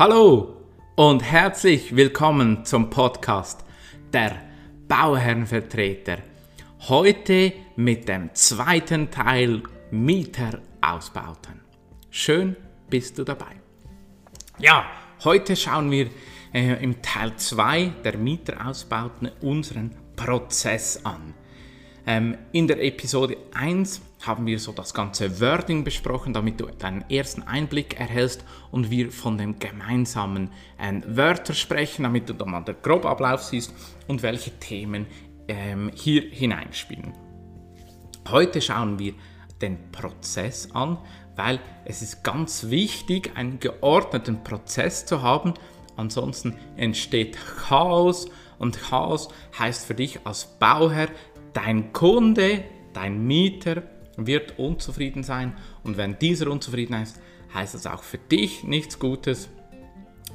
Hallo und herzlich willkommen zum Podcast der Bauherrenvertreter. Heute mit dem zweiten Teil Mieterausbauten. Schön bist du dabei. Ja, heute schauen wir äh, im Teil 2 der Mieterausbauten unseren Prozess an. Ähm, in der Episode 1 haben wir so das ganze Wording besprochen, damit du deinen ersten Einblick erhältst und wir von den gemeinsamen äh, Wörtern sprechen, damit du dann mal den groben Ablauf siehst und welche Themen ähm, hier hineinspielen. Heute schauen wir den Prozess an, weil es ist ganz wichtig, einen geordneten Prozess zu haben, ansonsten entsteht Chaos und Chaos heißt für dich als Bauherr, dein Kunde, dein Mieter wird unzufrieden sein und wenn dieser unzufrieden ist, heißt das auch für dich nichts Gutes.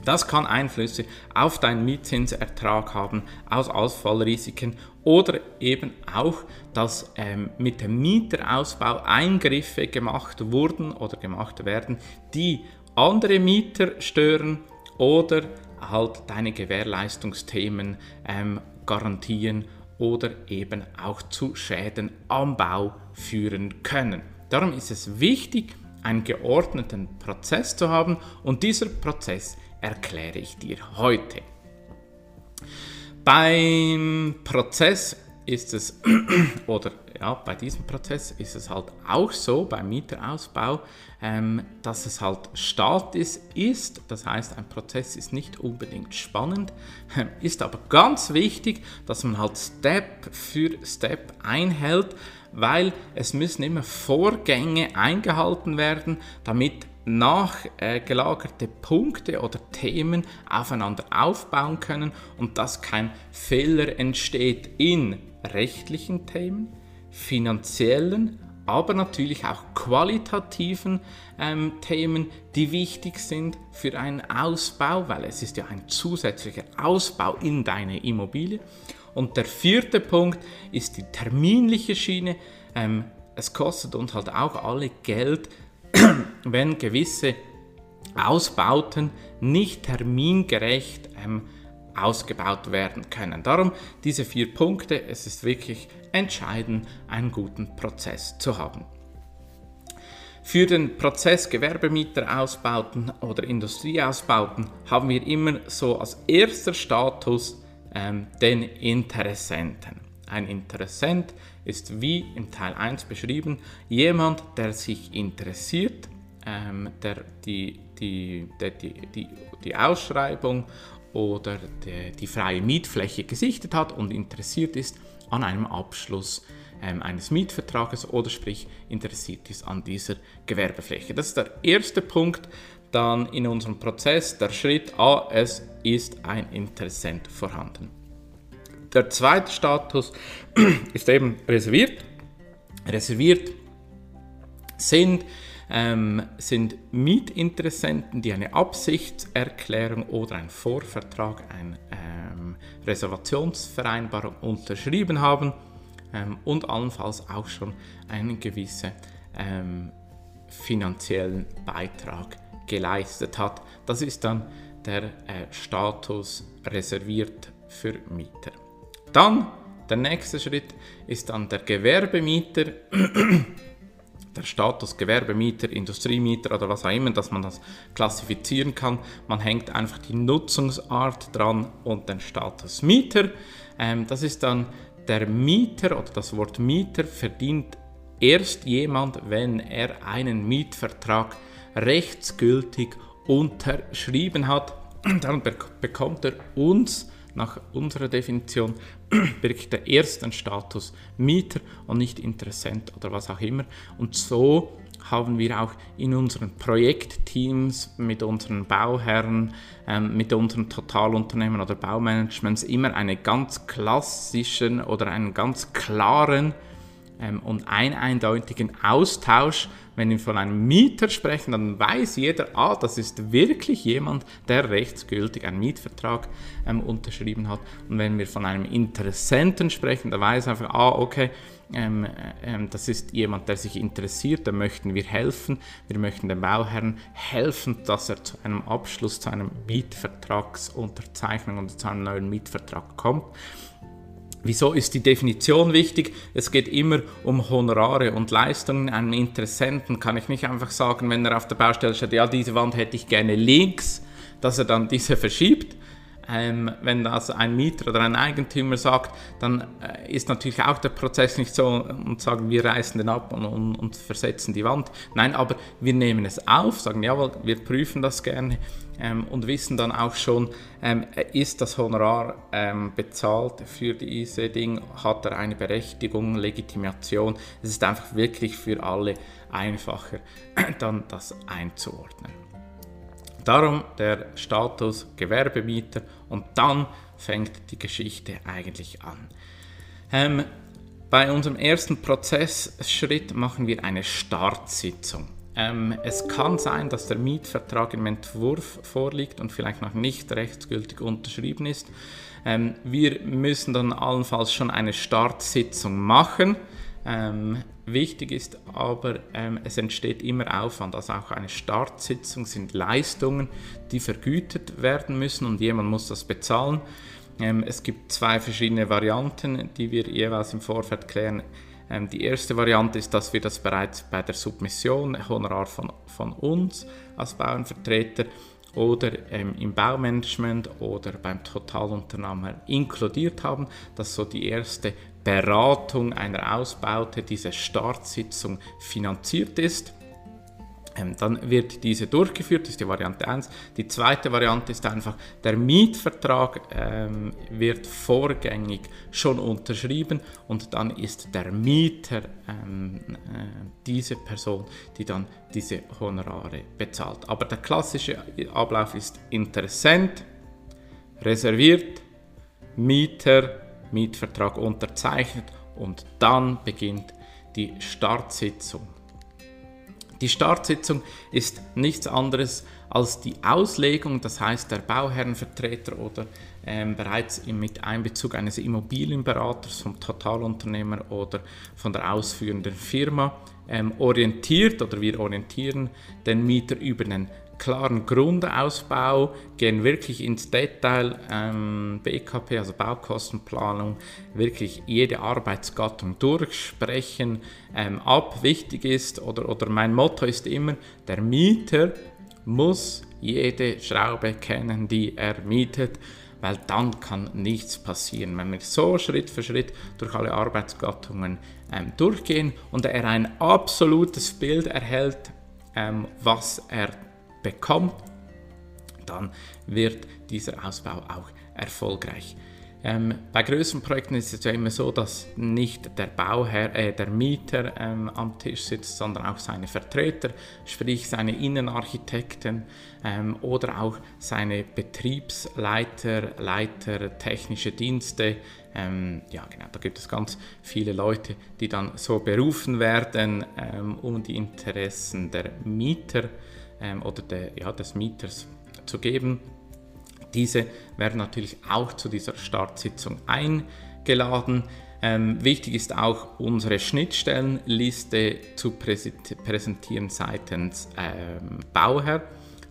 Das kann Einflüsse auf deinen Mietzinsertrag haben, aus Ausfallrisiken oder eben auch, dass ähm, mit dem Mieterausbau Eingriffe gemacht wurden oder gemacht werden, die andere Mieter stören oder halt deine Gewährleistungsthemen ähm, garantieren oder eben auch zu Schäden am Bau führen können. Darum ist es wichtig, einen geordneten Prozess zu haben und dieser Prozess erkläre ich dir heute. Beim Prozess ist es, oder ja, bei diesem Prozess ist es halt auch so, beim Mieterausbau, ähm, dass es halt statisch ist. Das heißt, ein Prozess ist nicht unbedingt spannend, ist aber ganz wichtig, dass man halt Step für Step einhält, weil es müssen immer Vorgänge eingehalten werden, damit nachgelagerte Punkte oder Themen aufeinander aufbauen können und dass kein Fehler entsteht in rechtlichen Themen, finanziellen, aber natürlich auch qualitativen ähm, Themen, die wichtig sind für einen Ausbau, weil es ist ja ein zusätzlicher Ausbau in deine Immobilie. Und der vierte Punkt ist die terminliche Schiene. Ähm, es kostet uns halt auch alle Geld, wenn gewisse Ausbauten nicht termingerecht ähm, ausgebaut werden können. Darum diese vier Punkte, es ist wirklich entscheidend, einen guten Prozess zu haben. Für den Prozess Gewerbemieter ausbauten oder Industrieausbauten haben wir immer so als erster Status ähm, den Interessenten. Ein Interessent ist wie im Teil 1 beschrieben, jemand, der sich interessiert, ähm, der die, die, der die, die, die Ausschreibung oder die, die freie Mietfläche gesichtet hat und interessiert ist an einem Abschluss ähm, eines Mietvertrages oder sprich interessiert ist an dieser Gewerbefläche. Das ist der erste Punkt. Dann in unserem Prozess der Schritt A, es ist ein Interessent vorhanden. Der zweite Status ist eben reserviert. Reserviert sind ähm, sind Mietinteressenten, die eine Absichtserklärung oder einen Vorvertrag, eine ähm, Reservationsvereinbarung unterschrieben haben ähm, und allenfalls auch schon einen gewissen ähm, finanziellen Beitrag geleistet hat. Das ist dann der äh, Status reserviert für Mieter. Dann der nächste Schritt ist dann der Gewerbemieter der Status Gewerbemieter, Industriemieter oder was auch immer, dass man das klassifizieren kann. Man hängt einfach die Nutzungsart dran und den Status Mieter. Ähm, das ist dann der Mieter oder das Wort Mieter verdient erst jemand, wenn er einen Mietvertrag rechtsgültig unterschrieben hat. Dann bekommt er uns nach unserer Definition wirklich der ersten Status Mieter und nicht Interessent oder was auch immer. Und so haben wir auch in unseren Projektteams mit unseren Bauherren, ähm, mit unseren Totalunternehmen oder Baumanagements immer einen ganz klassischen oder einen ganz klaren und einen eindeutigen Austausch. Wenn wir von einem Mieter sprechen, dann weiß jeder, ah, das ist wirklich jemand, der rechtsgültig einen Mietvertrag ähm, unterschrieben hat. Und wenn wir von einem Interessenten sprechen, dann weiß einfach, ah, okay, ähm, ähm, das ist jemand, der sich interessiert, da möchten wir helfen. Wir möchten dem Bauherrn helfen, dass er zu einem Abschluss, zu einem Mietvertragsunterzeichnung und zu einem neuen Mietvertrag kommt. Wieso ist die Definition wichtig? Es geht immer um Honorare und Leistungen. Einem Interessenten kann ich nicht einfach sagen, wenn er auf der Baustelle steht, ja, diese Wand hätte ich gerne links, dass er dann diese verschiebt. Ähm, wenn das ein Mieter oder ein Eigentümer sagt, dann äh, ist natürlich auch der Prozess nicht so und sagen, wir reißen den ab und, und, und, versetzen die Wand. Nein, aber wir nehmen es auf, sagen, jawohl, wir prüfen das gerne ähm, und wissen dann auch schon, ähm, ist das Honorar ähm, bezahlt für diese Dinge, hat er eine Berechtigung, Legitimation. Es ist einfach wirklich für alle einfacher, dann das einzuordnen. Darum der Status Gewerbemieter und dann fängt die Geschichte eigentlich an. Ähm, bei unserem ersten Prozessschritt machen wir eine Startsitzung. Ähm, es kann sein, dass der Mietvertrag im Entwurf vorliegt und vielleicht noch nicht rechtsgültig unterschrieben ist. Ähm, wir müssen dann allenfalls schon eine Startsitzung machen. Ähm, wichtig ist aber, ähm, es entsteht immer Aufwand. Also auch eine Startsitzung sind Leistungen, die vergütet werden müssen und jemand muss das bezahlen. Ähm, es gibt zwei verschiedene Varianten, die wir jeweils im Vorfeld klären. Ähm, die erste Variante ist, dass wir das bereits bei der Submission, Honorar von, von uns als Bauernvertreter oder ähm, im Baumanagement oder beim Totalunternehmer inkludiert haben, dass so die erste Beratung einer Ausbaute, diese Startsitzung finanziert ist. Ähm, dann wird diese durchgeführt, das ist die Variante 1. Die zweite Variante ist einfach, der Mietvertrag ähm, wird vorgängig schon unterschrieben und dann ist der Mieter ähm, äh, diese Person, die dann diese Honorare bezahlt. Aber der klassische Ablauf ist Interessent, reserviert, Mieter, Mietvertrag unterzeichnet und dann beginnt die Startsitzung. Die Startsitzung ist nichts anderes als die Auslegung, das heißt der Bauherrenvertreter oder ähm, bereits mit Einbezug eines Immobilienberaters, vom Totalunternehmer oder von der ausführenden Firma ähm, orientiert oder wir orientieren den Mieter über den klaren Grundausbau, gehen wirklich ins Detail, ähm, BKP, also Baukostenplanung, wirklich jede Arbeitsgattung durchsprechen ähm, ab. Wichtig ist, oder, oder mein Motto ist immer, der Mieter muss jede Schraube kennen, die er mietet, weil dann kann nichts passieren. Wenn wir so Schritt für Schritt durch alle Arbeitsgattungen ähm, durchgehen und er ein absolutes Bild erhält, ähm, was er bekommt, dann wird dieser Ausbau auch erfolgreich. Ähm, bei größeren Projekten ist es ja immer so, dass nicht der Bauherr, äh, der Mieter ähm, am Tisch sitzt, sondern auch seine Vertreter, sprich seine Innenarchitekten ähm, oder auch seine Betriebsleiter, Leiter technische Dienste. Ähm, ja, genau, da gibt es ganz viele Leute, die dann so berufen werden, ähm, um die Interessen der Mieter zu ähm, oder der, ja, des Mieters zu geben. Diese werden natürlich auch zu dieser Startsitzung eingeladen. Ähm, wichtig ist auch unsere Schnittstellenliste zu präsentieren seitens ähm, Bauherr,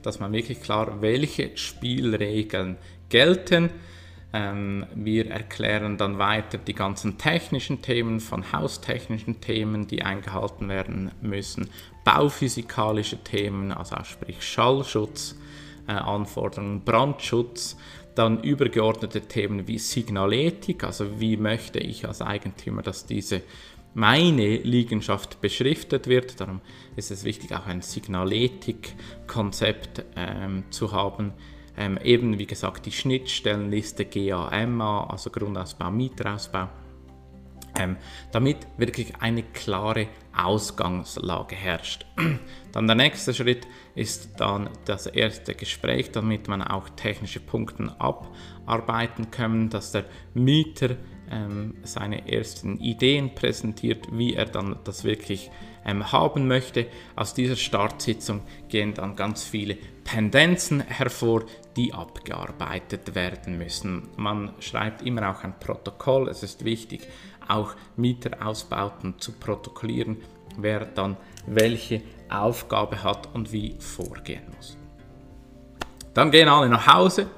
dass man wirklich klar, welche Spielregeln gelten. Ähm, wir erklären dann weiter die ganzen technischen Themen von haustechnischen Themen, die eingehalten werden müssen, bauphysikalische Themen, also auch sprich Schallschutz, äh, Anforderungen, Brandschutz, dann übergeordnete Themen wie Signaletik, also wie möchte ich als Eigentümer, dass diese meine Liegenschaft beschriftet wird. Darum ist es wichtig, auch ein Signaletik-Konzept ähm, zu haben ähm, eben wie gesagt die Schnittstellenliste GAMA, also Grundausbau, Mieterausbau, ähm, damit wirklich eine klare Ausgangslage herrscht. Dann der nächste Schritt ist dann das erste Gespräch, damit man auch technische Punkte abarbeiten kann, dass der Mieter ähm, seine ersten Ideen präsentiert, wie er dann das wirklich ähm, haben möchte. Aus dieser Startsitzung gehen dann ganz viele Pendenzen hervor, die abgearbeitet werden müssen. Man schreibt immer auch ein Protokoll. Es ist wichtig, auch Mieterausbauten zu protokollieren, wer dann welche Aufgabe hat und wie vorgehen muss. Dann gehen alle nach Hause,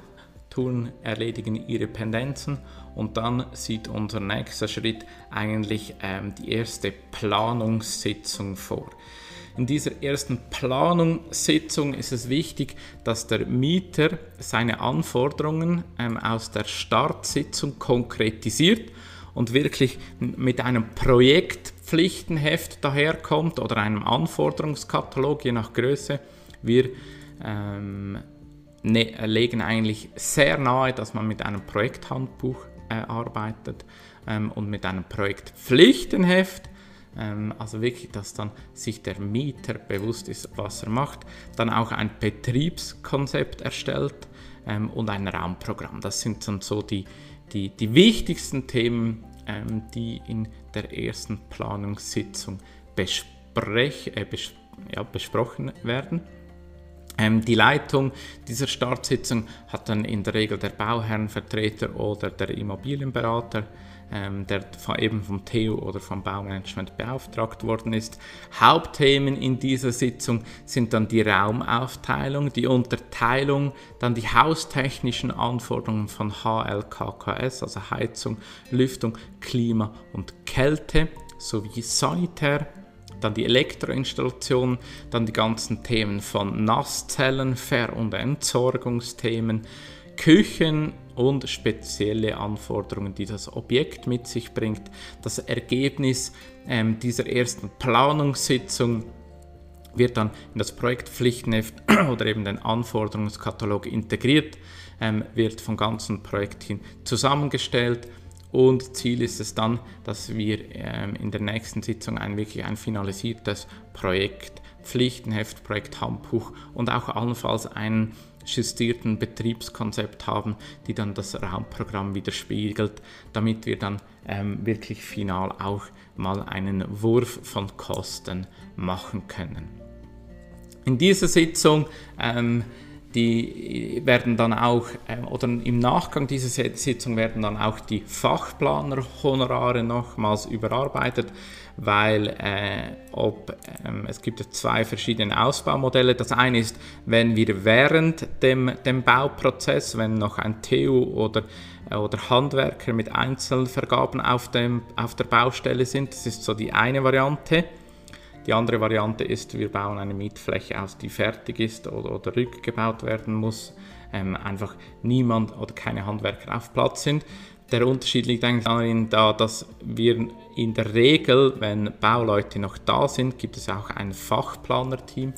tun, erledigen ihre Pendenzen und dann sieht unser nächster Schritt eigentlich ähm, die erste Planungssitzung vor. In dieser ersten Planungssitzung ist es wichtig, dass der Mieter seine Anforderungen ähm, aus der Startsitzung konkretisiert und wirklich mit einem Projektpflichtenheft daherkommt oder einem Anforderungskatalog, je nach Größe. Wir ähm, ne, legen eigentlich sehr nahe, dass man mit einem Projekthandbuch arbeitet ähm, und mit einem Projektpflichtenheft, ähm, also wirklich, dass dann sich der Mieter bewusst ist, was er macht, dann auch ein Betriebskonzept erstellt ähm, und ein Raumprogramm. Das sind dann so die, die, die wichtigsten Themen, ähm, die in der ersten Planungssitzung besprech, äh, bes ja, besprochen werden. Ähm, die Leitung dieser Startsitzung hat dann in der Regel der Bauherrenvertreter oder der Immobilienberater, ähm, der eben vom TU oder vom Baumanagement beauftragt worden ist. Hauptthemen in dieser Sitzung sind dann die Raumaufteilung, die Unterteilung, dann die haustechnischen Anforderungen von HLKKS, also Heizung, Lüftung, Klima und Kälte sowie Sanitär dann die Elektroinstallation, dann die ganzen Themen von Nasszellen, Ver- und Entsorgungsthemen, Küchen und spezielle Anforderungen, die das Objekt mit sich bringt. Das Ergebnis ähm, dieser ersten Planungssitzung wird dann in das Projektpflichtenheft oder eben den Anforderungskatalog integriert, ähm, wird vom ganzen Projektteam zusammengestellt und Ziel ist es dann, dass wir ähm, in der nächsten Sitzung ein wirklich ein finalisiertes Projekt, Pflichtenheft, Projekt Handbuch und auch allenfalls einen justierten Betriebskonzept haben, die dann das Raumprogramm widerspiegelt, damit wir dann ähm, wirklich final auch mal einen Wurf von Kosten machen können. In dieser Sitzung ähm, die werden dann auch, äh, oder im Nachgang dieser Sitzung werden dann auch die Fachplaner-Honorare nochmals überarbeitet, weil äh, ob, ähm, es gibt zwei verschiedene Ausbaumodelle. Das eine ist, wenn wir während dem, dem Bauprozess, wenn noch ein TU oder äh, oder Handwerker mit Einzelvergaben auf, dem, auf der Baustelle sind. Das ist so die eine Variante. Die andere Variante ist, wir bauen eine Mietfläche aus, die fertig ist oder, oder rückgebaut werden muss. Ähm, einfach niemand oder keine Handwerker auf Platz sind. Der Unterschied liegt eigentlich darin, da, dass wir in der Regel, wenn Bauleute noch da sind, gibt es auch ein Fachplanerteam,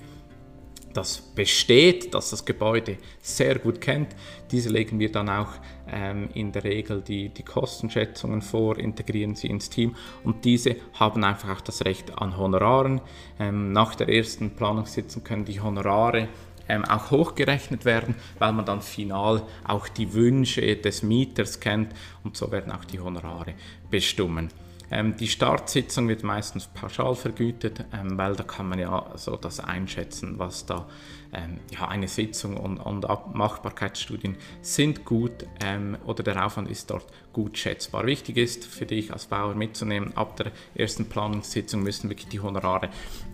das besteht, das das Gebäude sehr gut kennt. Diese legen wir dann auch ähm, in der Regel die, die Kostenschätzungen vor, integrieren sie ins Team und diese haben einfach auch das Recht an Honoraren. Ähm, nach der ersten Planungssitzung können die Honorare ähm, auch hochgerechnet werden, weil man dann final auch die Wünsche des Mieters kennt und so werden auch die Honorare bestimmen. Ähm, die Startsitzung wird meistens pauschal vergütet, ähm, weil da kann man ja so das einschätzen, was da ähm, ja, eine Sitzung und, und Machbarkeitsstudien sind gut ähm, oder der Aufwand ist dort gut schätzbar. Wichtig ist für dich als Bauer mitzunehmen, ab der ersten Planungssitzung müssen wirklich die Honorare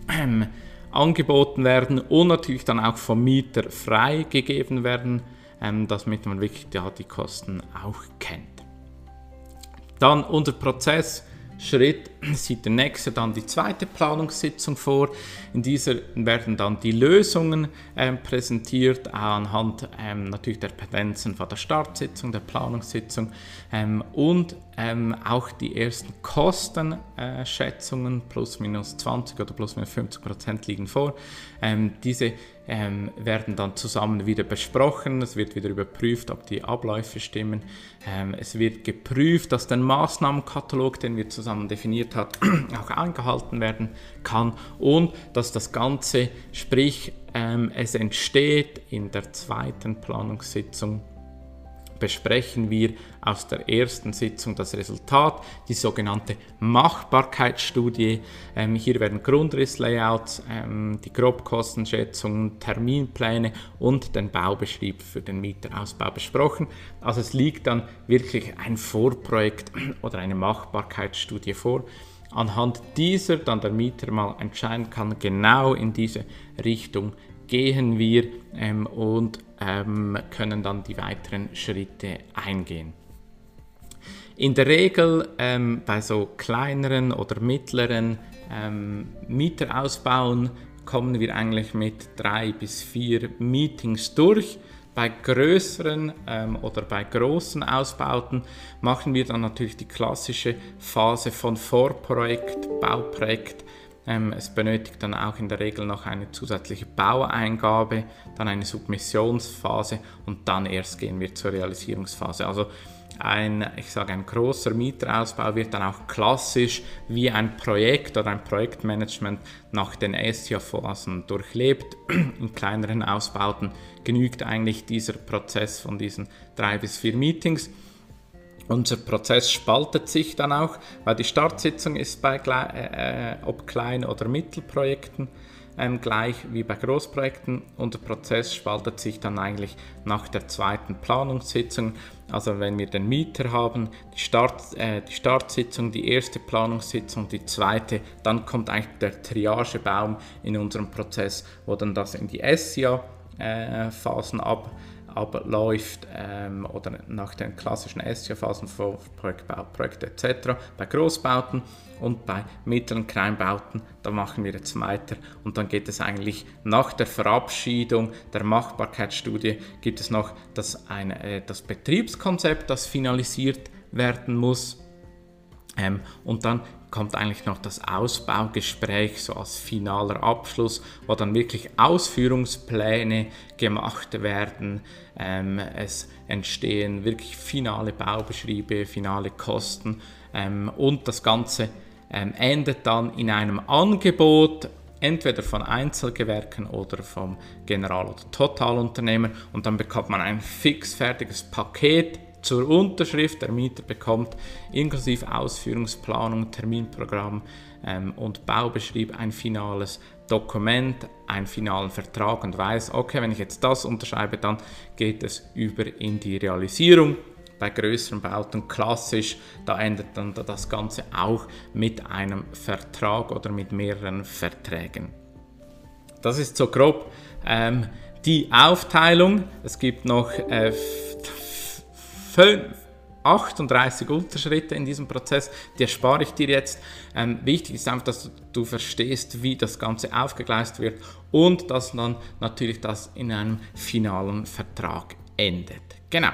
ähm, angeboten werden und natürlich dann auch vom Mieter freigegeben werden, ähm, damit man wirklich ja, die Kosten auch kennt. Dann unser Prozess Schritt sieht der nächste dann die zweite Planungssitzung vor. In dieser werden dann die Lösungen ähm, präsentiert anhand ähm, natürlich der Pendenzen von der Startsitzung, der Planungssitzung ähm, und ähm, auch die ersten Kostenschätzungen plus minus 20 oder plus minus 50 Prozent liegen vor. Ähm, diese ähm, werden dann zusammen wieder besprochen. Es wird wieder überprüft, ob die Abläufe stimmen. Ähm, es wird geprüft, dass der Maßnahmenkatalog, den wir zusammen definiert haben, auch eingehalten werden kann und dass das Ganze, sprich ähm, es entsteht in der zweiten Planungssitzung besprechen wir aus der ersten Sitzung das Resultat, die sogenannte Machbarkeitsstudie. Ähm, hier werden Grundrisslayouts, ähm, die Grobkostenschätzungen, Terminpläne und den Baubeschrieb für den Mieterausbau besprochen. Also es liegt dann wirklich ein Vorprojekt oder eine Machbarkeitsstudie vor anhand dieser dann der Mieter mal entscheiden kann, genau in diese Richtung gehen wir ähm, und ähm, können dann die weiteren Schritte eingehen. In der Regel ähm, bei so kleineren oder mittleren ähm, Mieterausbauen kommen wir eigentlich mit drei bis vier Meetings durch. Bei größeren ähm, oder bei großen Ausbauten machen wir dann natürlich die klassische Phase von Vorprojekt, Bauprojekt, es benötigt dann auch in der Regel noch eine zusätzliche Baueingabe, dann eine Submissionsphase und dann erst gehen wir zur Realisierungsphase. Also ein, ich sage, ein großer Mieterausbau wird dann auch klassisch wie ein Projekt oder ein Projektmanagement nach den SIA-Phasen durchlebt. In kleineren Ausbauten genügt eigentlich dieser Prozess von diesen drei bis vier Meetings. Unser Prozess spaltet sich dann auch, weil die Startsitzung ist bei äh, äh, ob Klein- oder Mittelprojekten ähm, gleich wie bei Großprojekten und der Prozess spaltet sich dann eigentlich nach der zweiten Planungssitzung. Also wenn wir den Mieter haben, die, Start, äh, die Startsitzung, die erste Planungssitzung, die zweite, dann kommt eigentlich der Triagebaum in unserem Prozess, wo dann das in die SIA-Phasen äh, ab abläuft ähm, oder nach den klassischen SIA-Phasen von Projektbau, Projekt etc. Bei Großbauten und bei mittleren Kleinbauten, da machen wir jetzt weiter und dann geht es eigentlich nach der Verabschiedung der Machbarkeitsstudie gibt es noch das, eine, äh, das Betriebskonzept, das finalisiert werden muss. Ähm, und dann kommt eigentlich noch das Ausbaugespräch so als finaler Abschluss, wo dann wirklich Ausführungspläne gemacht werden. Ähm, es entstehen wirklich finale Baubeschriebe, finale Kosten ähm, und das Ganze ähm, endet dann in einem Angebot, entweder von Einzelgewerken oder vom General- oder Totalunternehmer und dann bekommt man ein fixfertiges Paket zur Unterschrift. Der Mieter bekommt inklusive Ausführungsplanung, Terminprogramm ähm, und Baubeschrieb ein finales Dokument, einen finalen Vertrag und weiß, okay, wenn ich jetzt das unterschreibe, dann geht es über in die Realisierung. Bei größeren Bauten klassisch, da endet dann das Ganze auch mit einem Vertrag oder mit mehreren Verträgen. Das ist so grob ähm, die Aufteilung. Es gibt noch äh, 38 Unterschritte in diesem Prozess, die erspare ich dir jetzt. Ähm, wichtig ist einfach, dass du verstehst, wie das Ganze aufgegleist wird und dass dann natürlich das in einem finalen Vertrag endet. Genau.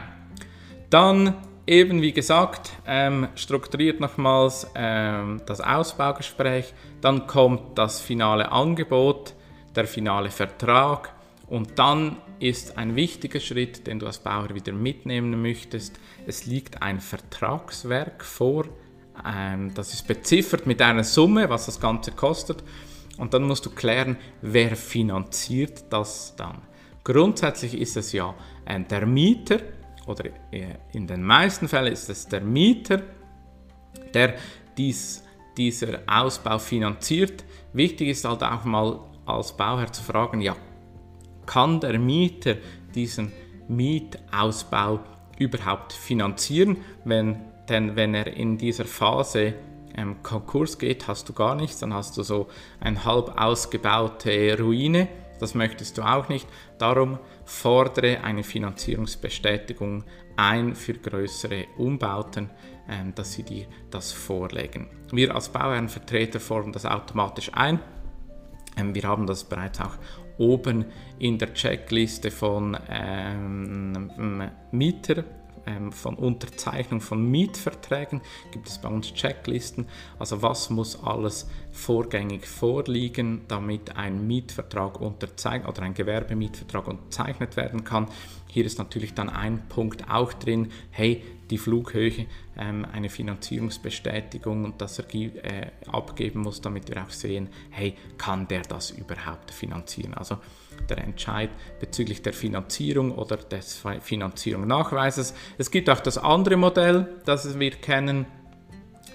Dann eben wie gesagt, ähm, strukturiert nochmals ähm, das Ausbaugespräch, dann kommt das finale Angebot, der finale Vertrag und dann ist ein wichtiger Schritt, den du als Bauer wieder mitnehmen möchtest. Es liegt ein Vertragswerk vor, ähm, das ist beziffert mit einer Summe, was das Ganze kostet. Und dann musst du klären, wer finanziert das dann. Grundsätzlich ist es ja der Mieter oder äh, in den meisten Fällen ist es der Mieter, der dies, dieser Ausbau finanziert. Wichtig ist halt auch mal als Bauherr zu fragen, ja, kann der Mieter diesen Mietausbau überhaupt finanzieren? Wenn, denn wenn er in dieser Phase ähm, Konkurs geht, hast du gar nichts, dann hast du so eine halb ausgebaute Ruine. Das möchtest du auch nicht. Darum fordere eine Finanzierungsbestätigung ein für größere Umbauten, ähm, dass sie dir das vorlegen. Wir als Bauherrenvertreter fordern das automatisch ein. Ähm, wir haben das bereits auch oben in der Checkliste von ähm, Mieter ähm, von Unterzeichnung von Mietverträgen gibt es bei uns Checklisten. Also was muss alles vorgängig vorliegen, damit ein Mietvertrag unterzeichnet oder ein Gewerbemietvertrag unterzeichnet werden kann. Hier ist natürlich dann ein Punkt auch drin, hey, die Flughöhe, ähm, eine Finanzierungsbestätigung und das er äh, abgeben muss, damit wir auch sehen, hey, kann der das überhaupt finanzieren? Also der Entscheid bezüglich der Finanzierung oder des Finanzierungsnachweises. Es gibt auch das andere Modell, das wir kennen,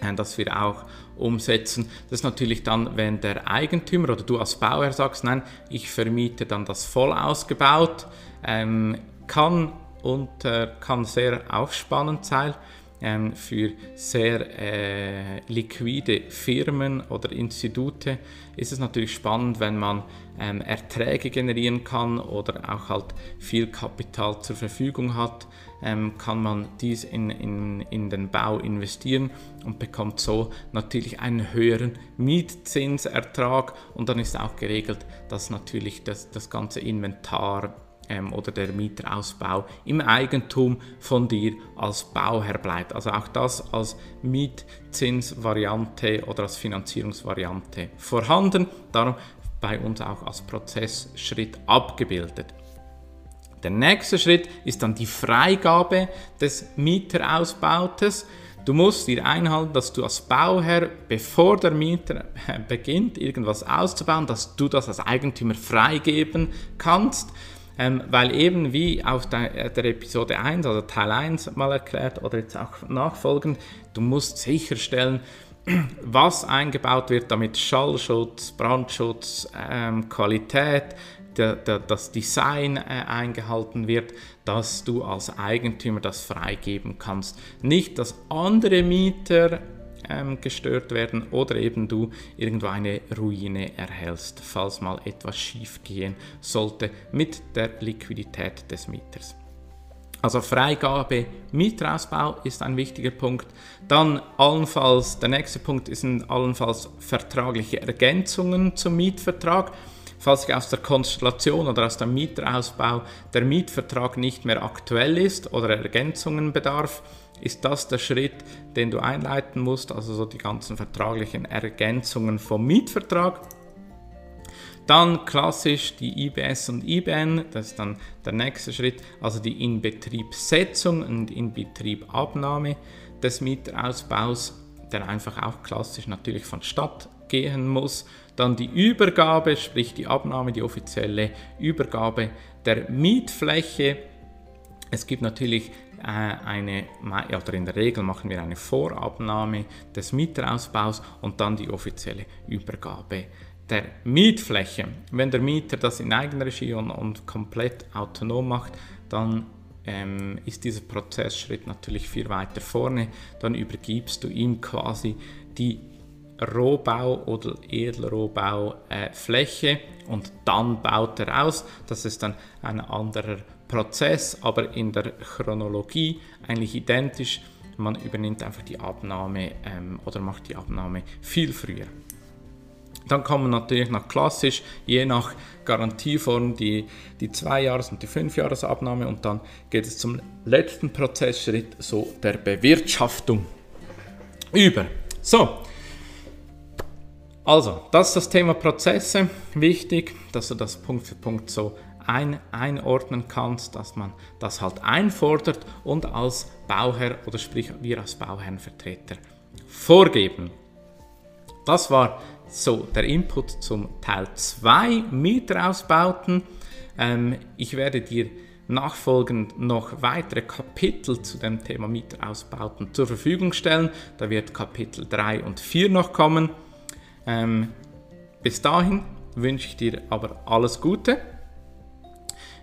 äh, das wir auch umsetzen. Das ist natürlich dann, wenn der Eigentümer oder du als Bauherr sagst, nein, ich vermiete dann das voll ausgebaut, ähm, kann und äh, kann sehr aufspannend sein ähm, für sehr äh, liquide Firmen oder Institute ist es natürlich spannend, wenn man ähm, Erträge generieren kann oder auch halt viel Kapital zur Verfügung hat, ähm, kann man dies in, in, in den Bau investieren und bekommt so natürlich einen höheren Mietzinsertrag. Und dann ist auch geregelt, dass natürlich das, das ganze Inventar ähm, oder der Mieterausbau im Eigentum von dir als Bauherr bleibt. Also auch das als Mietzinsvariante oder als Finanzierungsvariante vorhanden. Darum bei uns auch als Prozessschritt abgebildet. Der nächste Schritt ist dann die Freigabe des Mieterausbautes. Du musst dir einhalten, dass du als Bauherr, bevor der Mieter beginnt, irgendwas auszubauen, dass du das als Eigentümer freigeben kannst. Ähm, weil eben wie auf der, äh, der, Episode 1, also Teil 1 mal erklärt oder jetzt auch nachfolgend, du musst sicherstellen, was eingebaut wird, damit Schallschutz, Brandschutz, ähm, Qualität, das Design äh, eingehalten wird, dass du als Eigentümer das freigeben kannst. Nicht, dass andere Mieter ähm, gestört werden oder eben du irgendwo eine Ruine erhältst, falls mal etwas schief gehen sollte mit der Liquidität des Mieters. Also Freigabe, Mieterausbau ist ein wichtiger Punkt. Dann allenfalls, der nächste Punkt sind allenfalls vertragliche Ergänzungen zum Mietvertrag. Falls sich aus der Konstellation oder aus dem Mieterausbau der Mietvertrag nicht mehr aktuell ist oder Ergänzungen bedarf, ist das der Schritt, den du einleiten musst, also so die ganzen vertraglichen Ergänzungen vom Mietvertrag. Dann klassisch die IBS und IBN, das ist dann der nächste Schritt, also die Inbetriebssetzung und Inbetriebabnahme des Mieterausbaus, der einfach auch klassisch natürlich vonstatt gehen muss. Dann die Übergabe, sprich die Abnahme, die offizielle Übergabe der Mietfläche. Es gibt natürlich eine, oder in der Regel machen wir eine Vorabnahme des Mieterausbaus und dann die offizielle Übergabe der Mietfläche. Wenn der Mieter das in Eigenregie und, und komplett autonom macht, dann ähm, ist dieser Prozessschritt natürlich viel weiter vorne. Dann übergibst du ihm quasi die Rohbau- oder Edelrohbaufläche äh, und dann baut er aus. Das ist dann ein anderer Prozess, aber in der Chronologie eigentlich identisch. Man übernimmt einfach die Abnahme ähm, oder macht die Abnahme viel früher. Dann kommen natürlich noch klassisch, je nach Garantieform, die, die 2-Jahres- und die 5-Jahres-Abnahme und dann geht es zum letzten Prozessschritt, so der Bewirtschaftung über. So, also, das ist das Thema Prozesse. Wichtig, dass du das Punkt für Punkt so ein, einordnen kannst, dass man das halt einfordert und als Bauherr oder sprich wir als Bauherrenvertreter vorgeben. Das war so der Input zum Teil 2 Mieterausbauten. Ähm, ich werde dir nachfolgend noch weitere Kapitel zu dem Thema Mieterausbauten zur Verfügung stellen. Da wird Kapitel 3 und 4 noch kommen. Ähm, bis dahin wünsche ich dir aber alles Gute.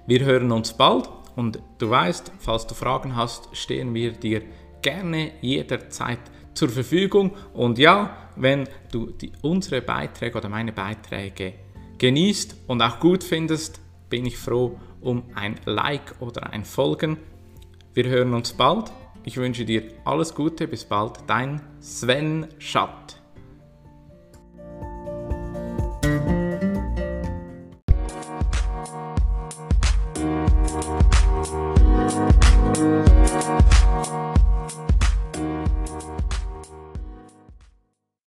Wir hören uns bald und du weißt, falls du Fragen hast, stehen wir dir gerne jederzeit zur Verfügung. Und ja, wenn du die, unsere Beiträge oder meine Beiträge genießt und auch gut findest, bin ich froh um ein Like oder ein Folgen. Wir hören uns bald. Ich wünsche dir alles Gute. Bis bald. Dein Sven Schatt.